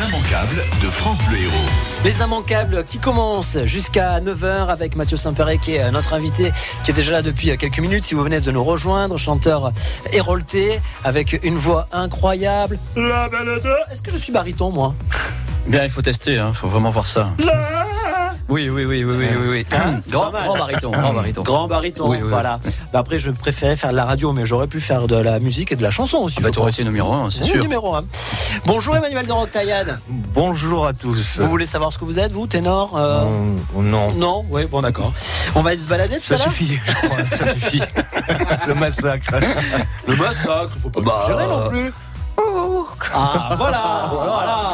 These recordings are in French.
Les immanquables de France Bleu Héros. Les immanquables qui commencent jusqu'à 9h avec Mathieu Saint-Péret qui est notre invité, qui est déjà là depuis quelques minutes. Si vous venez de nous rejoindre, chanteur hérolté avec une voix incroyable. La belle de... Est-ce que je suis baryton moi? Bien, il faut tester, il hein, faut vraiment voir ça. Oui, oui, oui, oui, oui, oui. Hein grand, grand baryton, grand baryton. Grand baryton, voilà. Bah, après, je préférais faire de la radio, mais j'aurais pu faire de la musique et de la chanson aussi. Ah bah, aurais été numéro 1, c'est sûr. Numéro 1. Bonjour Emmanuel de Rocktaillade. Bonjour à tous. Vous voulez savoir ce que vous êtes, vous, ténor euh... Non. Non, oui, bon, d'accord. On va se balader tout ça suffit, je crois, ça suffit. Le massacre. Le massacre, faut pas bah, gérer non plus. Ah voilà, voilà.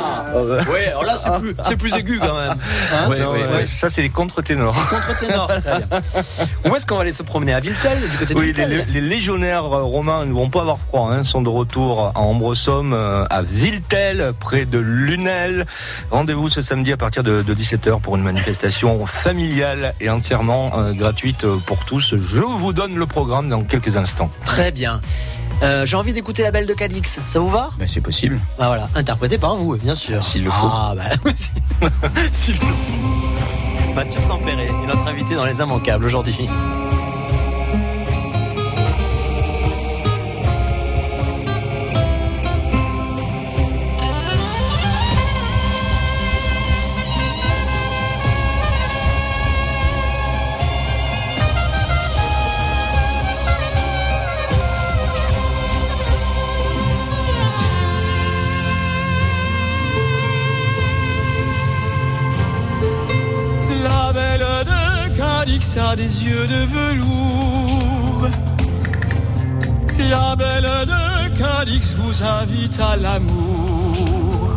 Oui, alors là c'est plus, c'est plus aigu quand même. Hein oui, oui, ça c'est les contre-ténors. Contre-ténors, très bien. Où est-ce qu'on va aller se promener? À Viltel, du côté de Oui, les, les, légionnaires romains ne vont pas avoir froid, hein, sont de retour à Ambresomme, euh, à Viltel, près de Lunel. Rendez-vous ce samedi à partir de, 17h pour une manifestation familiale et entièrement euh, gratuite pour tous. Je vous donne le programme dans quelques instants. Très bien. Euh, j'ai envie d'écouter la belle de Cadix. Ça vous va? Ben, C'est possible. Ah, voilà, interprété par vous, bien sûr. S'il le faut. Ah, bah, s'il le faut. Mathieu Sampéré est notre invité dans Les Immanquables aujourd'hui. Des yeux de velours. La belle de Cadix vous invite à l'amour.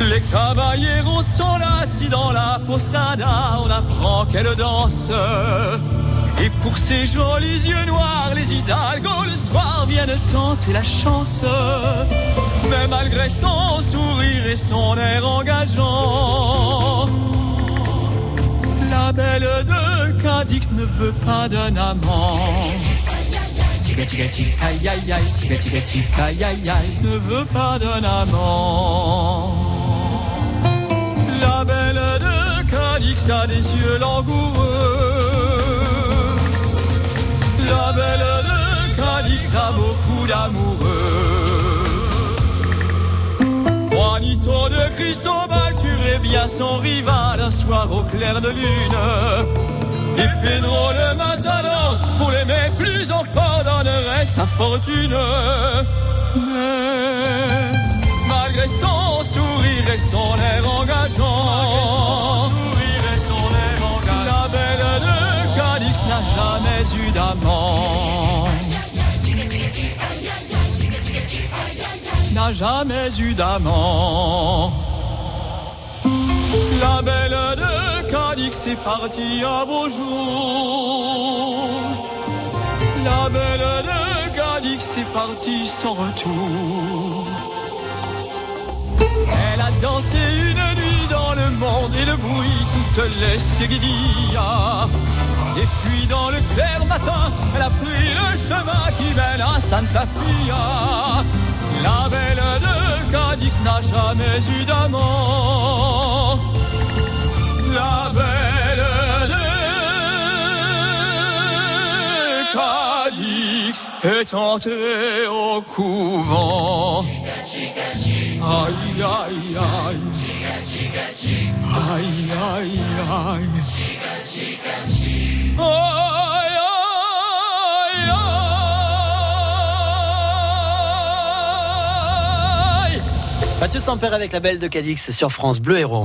Les caballeros sont là, si dans la posada, on apprend qu'elle danse. Et pour ses jolis yeux noirs, les hidalgos le soir viennent tenter la chance. Mais malgré son sourire et son air engageant, la belle de Cadix ne veut pas d'un amant. Aïe aïe aïe, aïe ne veut pas d'un amant. La belle de Cadix a des yeux langoureux. La belle de Cadix a beaucoup d'amoureux. Juanito de Cristobal bien son rival un soir au clair de lune. Et Pedro le Matador, pour l'aimer plus encore, donnerait sa fortune. Mais malgré son sourire et son air engageant, la belle de Cadix n'a jamais eu d'amant n'a jamais eu d'amant. La belle de Cadix est partie à vos jours. La belle de Cadix est partie sans retour. Elle a dansé une nuit dans le monde et le bruit toutes les seguidillas. Et puis dans le clair matin, elle a pris le chemin qui mène à Santa Fia. La belle de Cadix n'a jamais eu d'amant. La belle de Cadix est entrée au couvent. Aïe, aïe, aïe. Aïe, aïe, aïe. Mathieu Sampère avec la belle de Cadix sur France Bleu Héros.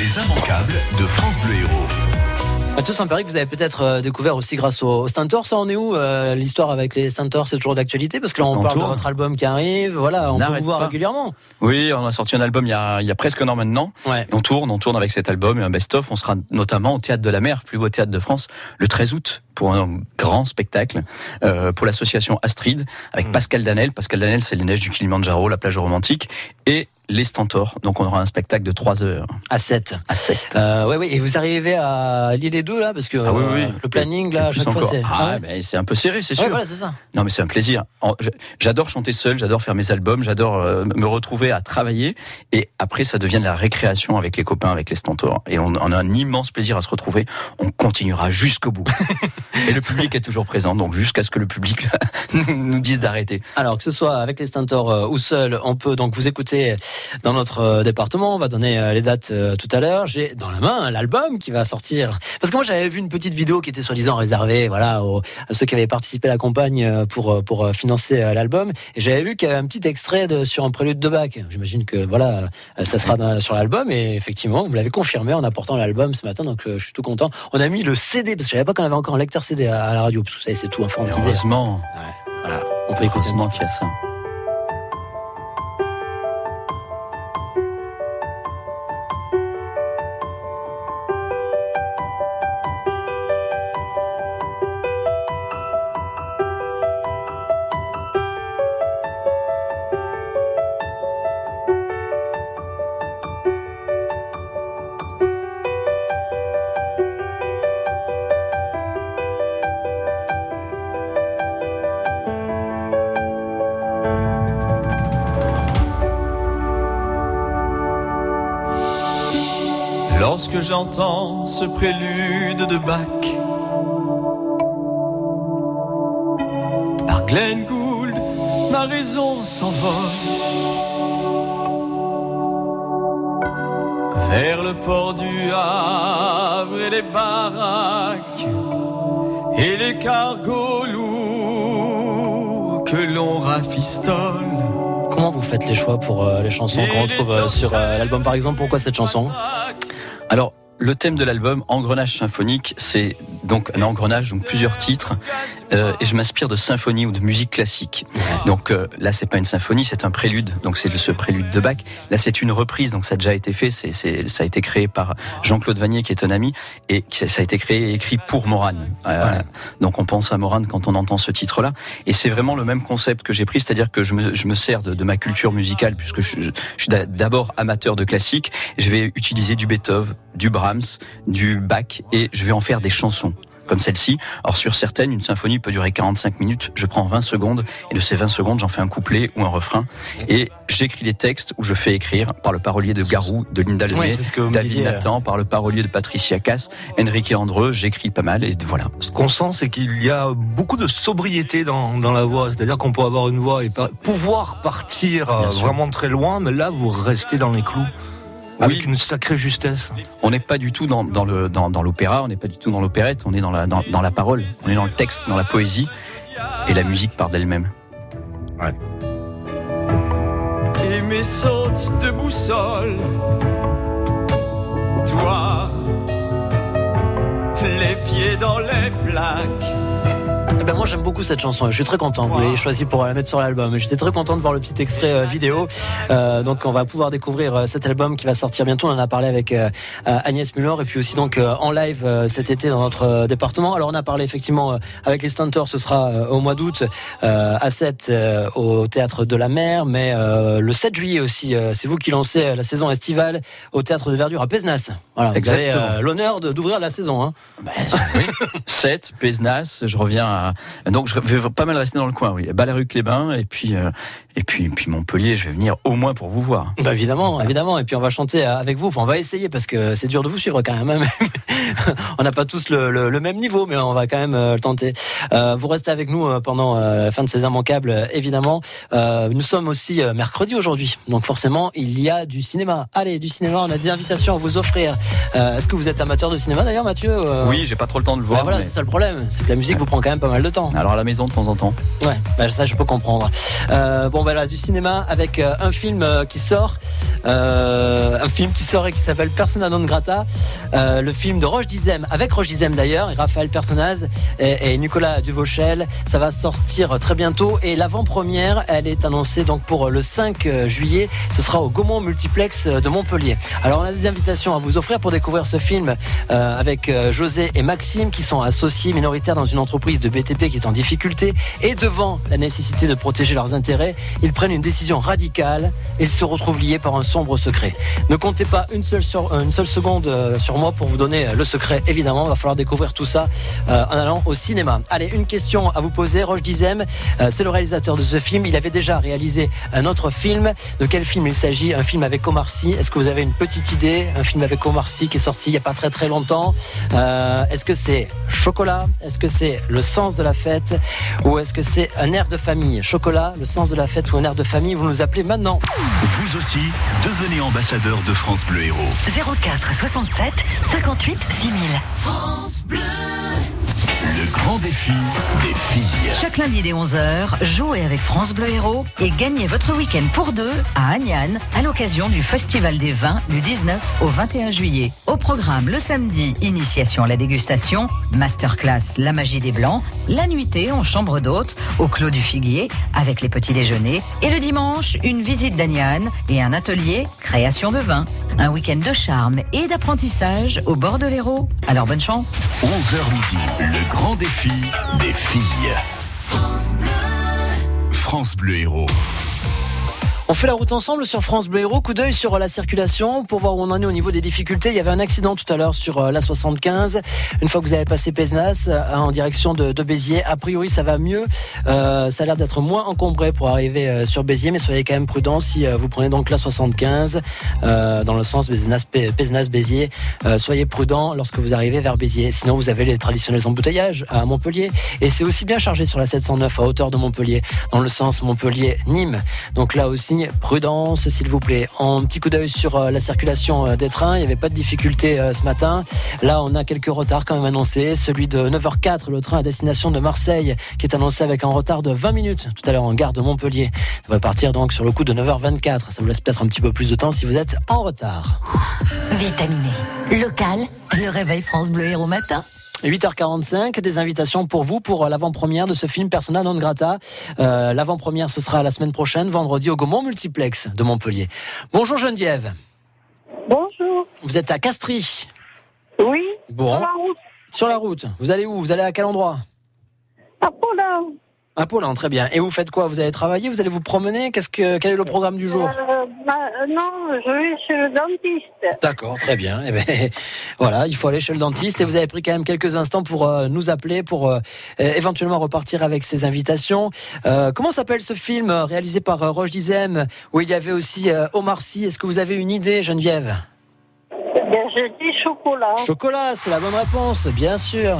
Les immanquables de France Bleu Héros. Mathieu Saint-Péry, vous avez peut-être euh, découvert aussi grâce au, Stentor. Ça en est où euh, L'histoire avec les Stentors, c'est toujours d'actualité? Parce que là, on, parle de votre album qui arrive. Voilà, on, peut vous voir régulièrement. Oui, on a sorti un album il y a, il y a presque un an maintenant. Ouais. On tourne, on tourne avec cet album, un best-of. On sera notamment au Théâtre de la Mer, plus beau théâtre de France, le 13 août pour un grand spectacle euh, pour l'association Astrid avec mmh. Pascal Danel. Pascal Danel, c'est les neiges du Kilimanjaro, la plage romantique, et les Stentors. Donc on aura un spectacle de 3 heures À 7. à 7. Euh, ouais, ouais. Et vous arrivez à l'île et deux là parce que Ah oui, oui, euh, le planning Et là, à chaque fois c'est. Ah, ouais. mais c'est un peu serré, c'est Ouais, sûr. voilà, c'est ça. Non, mais c'est un plaisir. J'adore chanter seul, j'adore faire mes albums, j'adore euh, me retrouver à travailler. Et après, ça devient de la récréation avec les copains, avec les Stentors. Et on, on a un immense plaisir à se retrouver. On continuera jusqu'au bout. et le public est toujours présent, donc jusqu'à ce que le public nous, dise d'arrêter. Alors que ce soit avec les Stentors euh, ou seul, on peut donc vous écouter dans notre euh, département. On va donner euh, les dates tout à l'heure. J'ai dans la main l'album qui va sortir. Parce que moi j'avais vu une petite vidéo qui était soi-disant réservée, voilà, aux, à ceux qui avaient participé à la campagne pour pour financer l'album. Et j'avais vu qu'il y avait un petit extrait sur un prélude de Bach. J'imagine que voilà, ça sera sur l'album. Et effectivement, vous l'avez confirmé en apportant l'album ce matin. Donc je suis tout content. On a mis le CD parce que je savais pas qu'on avait encore un lecteur CD à, la radio parce que vous savez c'est tout informatisé. Heureusement, Voilà, on peut écouter. heureusement qu'il y a ça. Lorsque j'entends ce prélude de Bach par Glenn Gould, ma raison s'envole. Vers le port du Havre et les baraques et les cargos l'on rafistole. Comment vous faites les choix pour euh, les chansons qu'on retrouve euh, sur euh, l'album par exemple? Pourquoi cette chanson? Alors, le thème de l'album, Engrenage symphonique, c'est donc un engrenage, donc plusieurs titres, euh, et je m'inspire de symphonies ou de musique classique. Donc euh, là, c'est pas une symphonie, c'est un prélude, donc c'est ce prélude de Bach. Là, c'est une reprise, donc ça a déjà été fait, c'est, ça a été créé par Jean-Claude Vanier, qui est un ami, et ça a été créé et écrit pour Morane. Euh, Donc on pense à Morane quand on entend ce titre-là, et c'est vraiment le même concept que j'ai pris, c'est-à-dire que je me, je me sers de, de ma culture musicale, puisque je, je suis d'a- d'abord amateur de classique, je vais utiliser du Beethoven, du Brahms, du Bach, et je vais en faire des chansons comme celle-ci. Alors sur certaines, une symphonie peut durer 45 minutes, je prends 20 secondes, et de ces 20 secondes, j'en fais un couplet ou un refrain, et j'écris les textes où je fais écrire par le parolier de Garou, de Linda Lemay, Ouais, David disiez. Nathan, par le parolier de Patricia Cass, Enrique Andreu, j'écris pas mal, et voilà. Ce qu'on sent, c'est qu'il y a beaucoup de sobriété dans, dans la voix. C'est-à-dire qu'on peut avoir une voix et par- pouvoir partir euh, sûr. vraiment très loin, mais là, vous restez dans les clous. Avec une sacrée justesse. On n'est pas du tout dans, dans le dans, dans l'opéra, on n'est pas du tout dans l'opérette, on est dans la dans, dans la parole, on est dans le texte, dans la poésie, et la musique part d'elle-même. et mes sautes de boussole. Toi, les pieds dans les flaques. Eh ben moi j'aime beaucoup cette chanson, je suis très content. Vous l'ayez choisi pour la mettre sur l'album. J'étais très content de voir le petit extrait euh, vidéo. Euh, donc on va pouvoir découvrir euh, cet album qui va sortir bientôt. On en a parlé avec euh, Agnès Muller et puis aussi donc en live cet été dans notre département. Alors on a parlé effectivement avec les Stentors, ce sera au mois d'août à 7 euh, au théâtre de la Mer, mais le 7 juillet aussi, c'est vous qui lancez la saison estivale au théâtre de Verdure à Pézenas. Voilà, vous avez Exactement. l'honneur d'ouvrir la saison. Hein. Ben, oui. 7, Pézenas, je reviens à... Donc je vais pas mal rester dans le coin, oui. Ballaruc-les-Bains, et puis, euh, et puis, puis Montpellier, je vais venir au moins pour vous voir. Bah évidemment, évidemment. Et puis on va chanter avec vous. Enfin, on va essayer parce que c'est dur de vous suivre quand même. on n'a pas tous le, le- le même niveau, mais on va quand même euh, le tenter. Euh, vous restez avec nous euh, pendant la fin de ces immanquables, évidemment. Nous sommes aussi mercredi aujourd'hui, donc forcément il y a du cinéma. Allez, du cinéma. On a des invitations à vous offrir. Est-ce que vous êtes amateur de cinéma d'ailleurs, Mathieu Oui, j'ai pas trop le temps de le bah voir. voilà, mais- c'est ça le problème. C'est que la musique vous prend quand même pas mal de temps. Alors à la maison de temps en temps. Ouais, bah ça je peux comprendre. Euh, bon voilà, du cinéma avec euh, un film euh, qui sort, un film qui sort et qui s'appelle Persona non grata, le film de Roger Roche Dizem, avec Roche Dizem d'ailleurs, Raphaël Personnaz et, Nicolas Duvauchel. Ça va sortir très bientôt et l'avant-première, elle est annoncée donc pour le 5 juillet. Ce sera au Gaumont Multiplex de Montpellier. Alors on a des invitations à vous offrir pour découvrir ce film euh, avec euh, José et Maxime qui sont associés minoritaires dans une entreprise de BTP qui est en difficulté et devant la nécessité de protéger leurs intérêts, ils prennent une décision radicale ils se retrouvent liés par un sombre secret. Ne comptez pas une seule, seconde euh, sur moi pour vous donner euh, le secret, évidemment. Il va falloir découvrir tout ça euh, en allant au cinéma. Allez, une question à vous poser. Roche Dizem, euh, c'est le réalisateur de ce film. Il avait déjà réalisé un autre film. De quel film il s'agit? Un film avec Omar Sy. Est-ce que vous avez une petite idée? Un film avec Omar Sy qui est sorti il n'y a pas très très longtemps. Euh, est-ce que c'est Chocolat? Est-ce que c'est Le sens de la fête? Ou est-ce que c'est un air de famille? Chocolat, le sens de la fête ou un air de famille? Vous nous appelez maintenant. Vous aussi, devenez ambassadeur de France Bleu Héros. 04 67 58 6000. Le grand défi des filles. Chaque lundi dès 11h, jouez avec France Bleu Héros et gagnez votre week-end pour deux à Agnan à l'occasion du Festival des vins du 19 au 21 juillet. Au programme le samedi, initiation à la dégustation, masterclass La magie des blancs, la nuitée en chambre d'hôte au Clos du Figuier avec les petits déjeuners et le dimanche, une visite d'Agnan et un atelier création de vin. Un week-end de charme et d'apprentissage au bord de l'Hérault. Alors bonne chance 11h midi, le grand défi des filles. France Bleu Héros. On fait la route ensemble sur France Bleu Héros. Coup d'œil sur la circulation pour voir où on en est au niveau des difficultés. Il y avait un accident tout à l'heure sur euh, la 75. Une fois que vous avez passé Pézenas euh, en direction de, Béziers, a priori ça va mieux. Euh, ça a l'air d'être moins encombré pour arriver sur Béziers, mais soyez quand même prudents si vous prenez donc la 75 euh, dans le sens Pézenas, Pé- Pézenas Béziers. Euh, soyez prudents lorsque vous arrivez vers Béziers. Sinon vous avez les traditionnels embouteillages à Montpellier et c'est aussi bien chargé sur la 709 à hauteur de Montpellier dans le sens Montpellier-Nîmes. Donc là aussi, prudence, s'il vous plaît. En petit coup d'œil sur euh, la circulation euh, des trains, il n'y avait pas de difficulté euh, ce matin. Là, on a quelques retards quand même annoncés. Celui de 9h04, le train à destination de Marseille, qui est annoncé avec un retard de 20 minutes tout à l'heure en gare de Montpellier. Il devrait partir donc sur le coup de 9h24. Ça vous laisse peut-être un petit peu plus de temps si vous êtes en retard. Vitaminé, local, le réveil France Bleu Héros matin. 8h45, des invitations pour vous pour l'avant-première de ce film Persona non grata. Euh, l'avant-première, ce sera la semaine prochaine, vendredi au Gaumont Multiplex de Montpellier. Bonjour Geneviève, Bonjour. vous êtes à Castries. Oui. Bon, Sur la route. sur la route. Vous allez où? Vous allez à quel endroit? À Paulin. À Poland, très bien. Et vous faites quoi? Vous allez travailler? Vous allez vous promener? Qu'est-ce que quel est le programme du jour? Euh, bah, euh, non, je vais chez le dentiste. D'accord, très bien. Eh ben, voilà, il faut aller chez le dentiste et vous avez pris quand même quelques instants pour euh, nous appeler, pour éventuellement repartir avec ces invitations. Comment s'appelle ce film réalisé par Roche Dizem où il y avait aussi Omar Sy? Est-ce que vous avez une idée, Geneviève? Eh bien, je dis chocolat. Chocolat, c'est la bonne réponse, bien sûr.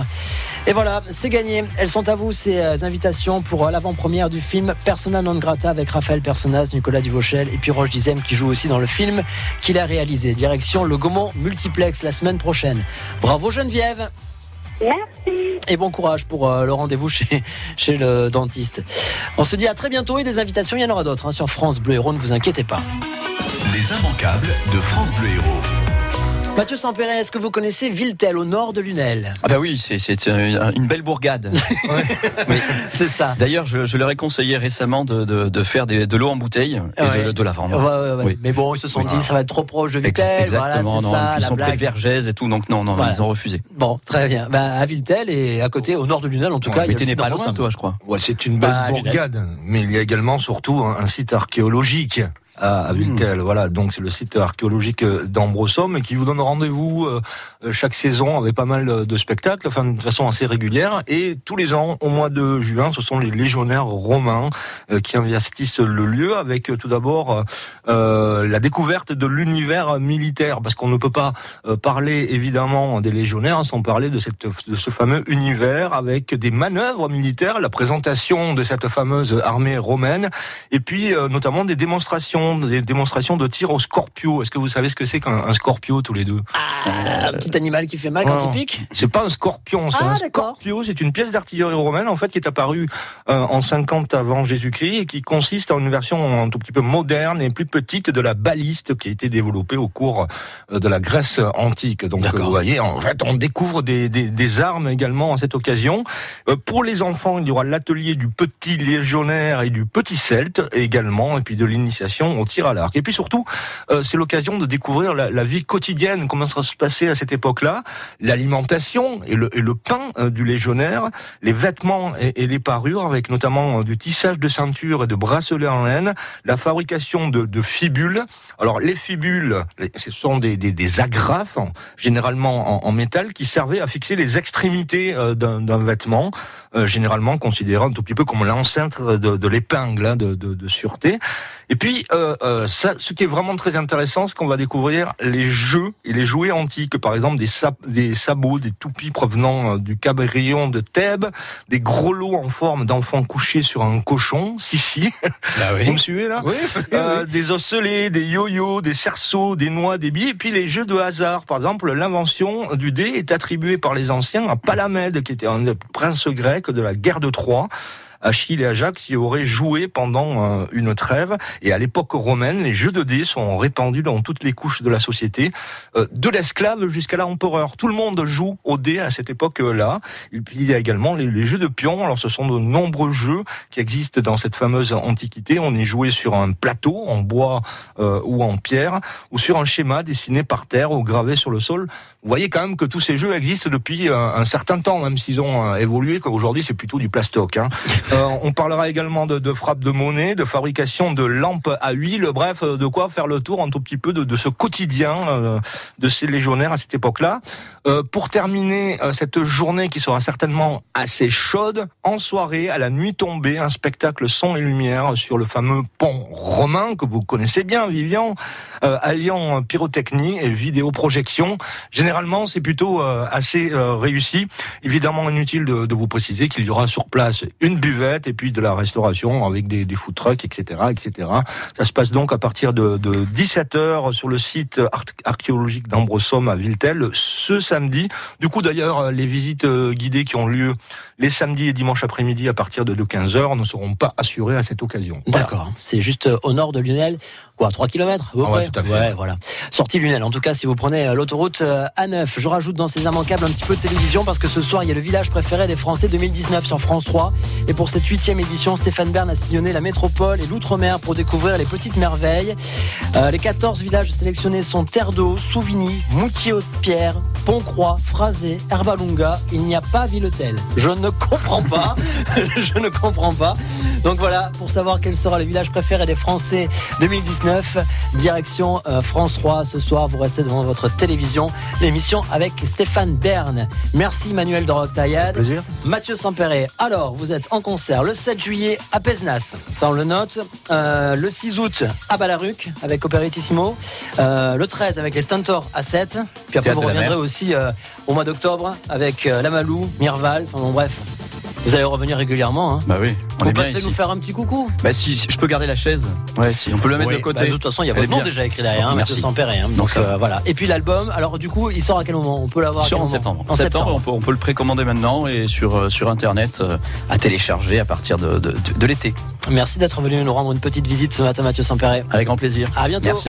Et voilà, c'est gagné. Elles sont à vous, ces euh, invitations pour euh, l'avant-première du film Persona non grata avec Raphaël Personnaz, Nicolas Duvauchel et puis Roche Dizem qui joue aussi dans le film qu'il a réalisé. Direction le Gaumont Multiplex la semaine prochaine. Bravo Geneviève Merci. et bon courage pour euh, le rendez-vous chez, chez le dentiste. On se dit à très bientôt et des invitations, il y en aura d'autres hein, sur France Bleu Héros, ne vous inquiétez pas. Les immanquables de France Bleu Héros. Mathieu Sampéret, est-ce que vous connaissez Villetel au nord de Lunel Ah bah oui, c'est- c'est une belle bourgade. Oui. C'est ça. D'ailleurs, je, je leur ai conseillé récemment de, de, de faire des- de l'eau en bouteille et Ouais. de, de la vendre. Ouais, ouais, ouais. Oui. Mais bon, ils se sont dit, ça va être trop proche de. Voilà, Exactement, c'est non, ça, ils la sont près de. Vergès et tout, donc non, non, Voilà. ils ont refusé. Bon, très bien. Bah, à Villetel et à côté, au nord de Lunel, en tout cas. il y a Mais site pas loin, toi, je crois. Ouais, c'est une belle Bah, bourgade, mais il y a également surtout un, un site archéologique à, à Villetel. Voilà, donc c'est le site archéologique euh, d'Ambrossom qui vous donne rendez-vous euh, euh, chaque saison avec pas mal de spectacles, enfin de façon assez régulière. Et tous les ans, au mois de juin, ce sont les légionnaires romains qui investissent le lieu avec tout d'abord euh, la découverte de l'univers militaire, parce qu'on ne peut pas parler évidemment des légionnaires sans parler de, cette, de ce fameux univers avec des manœuvres militaires, la présentation de cette fameuse armée romaine, et puis euh, notamment des démonstrations démonstration, des démonstrations de tir au scorpio. Est-ce que vous savez ce que c'est qu'un un scorpio tous les deux? Ah, un petit animal qui fait mal quand Non. il pique C'est pas un scorpion, c'est Ah, un scorpio. C'est une pièce d'artillerie romaine en fait qui est apparue euh, en 50 avant Jésus-Christ et qui consiste en une version un tout petit peu moderne et plus petite de la baliste qui a été développée au cours euh, de la Grèce antique. Donc D'accord. vous voyez, en fait, on découvre des, des, des armes également à cette occasion. Euh, pour les enfants, il y aura l'atelier du petit légionnaire et du petit celte également, et puis de l'initiation au tir à l'arc. Et puis surtout, euh, c'est l'occasion de découvrir la, la vie quotidienne, comment ça se passait à cette époque-là, l'alimentation et le, et le pain euh, du légionnaire, les vêtements et, et les parures, avec notamment euh, du tissage de ceinture et de bracelets en laine, la fabrication de, de fibules. Alors les fibules, les- ce sont des, des, des agrafes, en- généralement en, en métal, qui servaient à fixer les extrémités euh, d'un d'un vêtement, euh, généralement considéré un tout petit peu comme l'enceinte de, de l'épingle hein, de, de, de sûreté. Et puis, euh, euh, ça, ce qui est vraiment très intéressant, c'est qu'on va découvrir les jeux et les jouets antiques. Par exemple, des, sab- des sabots, des toupies provenant euh, du Cabrion de Thèbes, des gros lots en forme d'enfants couchés sur un cochon. Si, si. Vous me suivez là? Oui. Euh, Des osselets, des yo-yo, des cerceaux, des noix, des billes, et puis les jeux de hasard. Par exemple, l'invention du dé est attribuée par les anciens à Palamède, qui était un prince grec de la guerre de Troie. Achille et Ajax y auraient joué pendant euh, une trêve. Et à l'époque romaine, les jeux de dés sont répandus dans toutes les couches de la société, euh, de l'esclave jusqu'à l'empereur. Tout le monde joue au dé à cette époque-là. Et puis il y a également les, jeux de pions. Alors ce sont de nombreux jeux qui existent dans cette fameuse antiquité. On y jouait sur un plateau en bois euh, ou en pierre, ou sur un schéma dessiné par terre ou gravé sur le sol. Vous voyez quand même que tous ces jeux existent depuis euh, un certain temps, même s'ils ont évolué, qu'aujourd'hui c'est plutôt du plastoc. Hein. Euh, on parlera également de, frappe de monnaie, de fabrication de lampes à huile, bref, euh, de quoi faire le tour un tout petit peu de, ce quotidien euh, de ces légionnaires à cette époque-là. Pour terminer cette journée qui sera certainement assez chaude, en soirée, à la nuit tombée, un spectacle son et lumière sur le fameux pont romain que vous connaissez bien, Vivian, alliant pyrotechnie et vidéoprojection. Généralement, c'est plutôt assez réussi. Évidemment, inutile de, de vous préciser qu'il y aura sur place une buvette et puis de la restauration avec des, des food trucks, etc., etc. Ça se passe donc à partir de, de 17h sur le site ar- archéologique d'Ambresomme à Viltel ce samedi. Du coup, d'ailleurs, les visites euh, guidées qui ont lieu les samedis et dimanches après-midi à partir de, de 15h ne seront pas assurées à cette occasion. D'accord. C'est juste euh, au nord de Lunel. Quoi, 3 km à peu Ah ouais, près tout à fait. Ouais, voilà. Sortie Lunel. En tout cas, si vous prenez euh, l'autoroute euh, A9, je rajoute dans ces immanquables un petit peu de télévision parce que ce soir, il y a le village préféré des Français 2019 sur France 3. Et pour cette huitième édition, Stéphane Bern a sillonné la métropole et l'outre-mer pour découvrir les petites merveilles. Euh, les 14 villages sélectionnés sont Terre d'eau, Souvigny, Moutier-Haute-Pierre, Pont-Croix, Phrasé, Herbalunga. Il n'y a pas Villetel. Je ne comprends pas. je ne comprends pas. Donc voilà, pour savoir quel sera le village préféré des Français 2019, direction euh, France 3 ce soir. Vous restez devant votre télévision. L'émission avec Stéphane Bern. Merci Manuel de Roquetaillade. Plaisir. Mathieu Sampéré. Alors, vous êtes en concert le 7 juillet à Pesnas. Ça, on le note. Euh, le 6 août à Balaruc avec Operettissimo. Euh, le 13 avec les Stentors à 7. Puis après, Théâtre vous reviendrez aussi euh, au mois d'octobre avec Lamalou, Mirval. Enfin bon, bref. Vous allez revenir régulièrement. Hein. Bah oui, on Vous est passez nous faire un petit coucou. Bah si, je peux garder la chaise. Ouais, si, on peut le mettre Oui, de côté. bah, de toute façon, il y a votre nom déjà écrit derrière, hein, Mathieu. Sampéré. hein. Donc euh, voilà. Et puis l'album, alors du coup, il sort à quel moment? On peut l'avoir en septembre. En septembre. on, peut, on peut le précommander maintenant et sur, euh, sur internet euh, à télécharger à partir de, de, de- de l'été. Merci d'être venu nous rendre une petite visite ce matin, Mathieu Sampéré. Avec grand plaisir. À bientôt. Merci.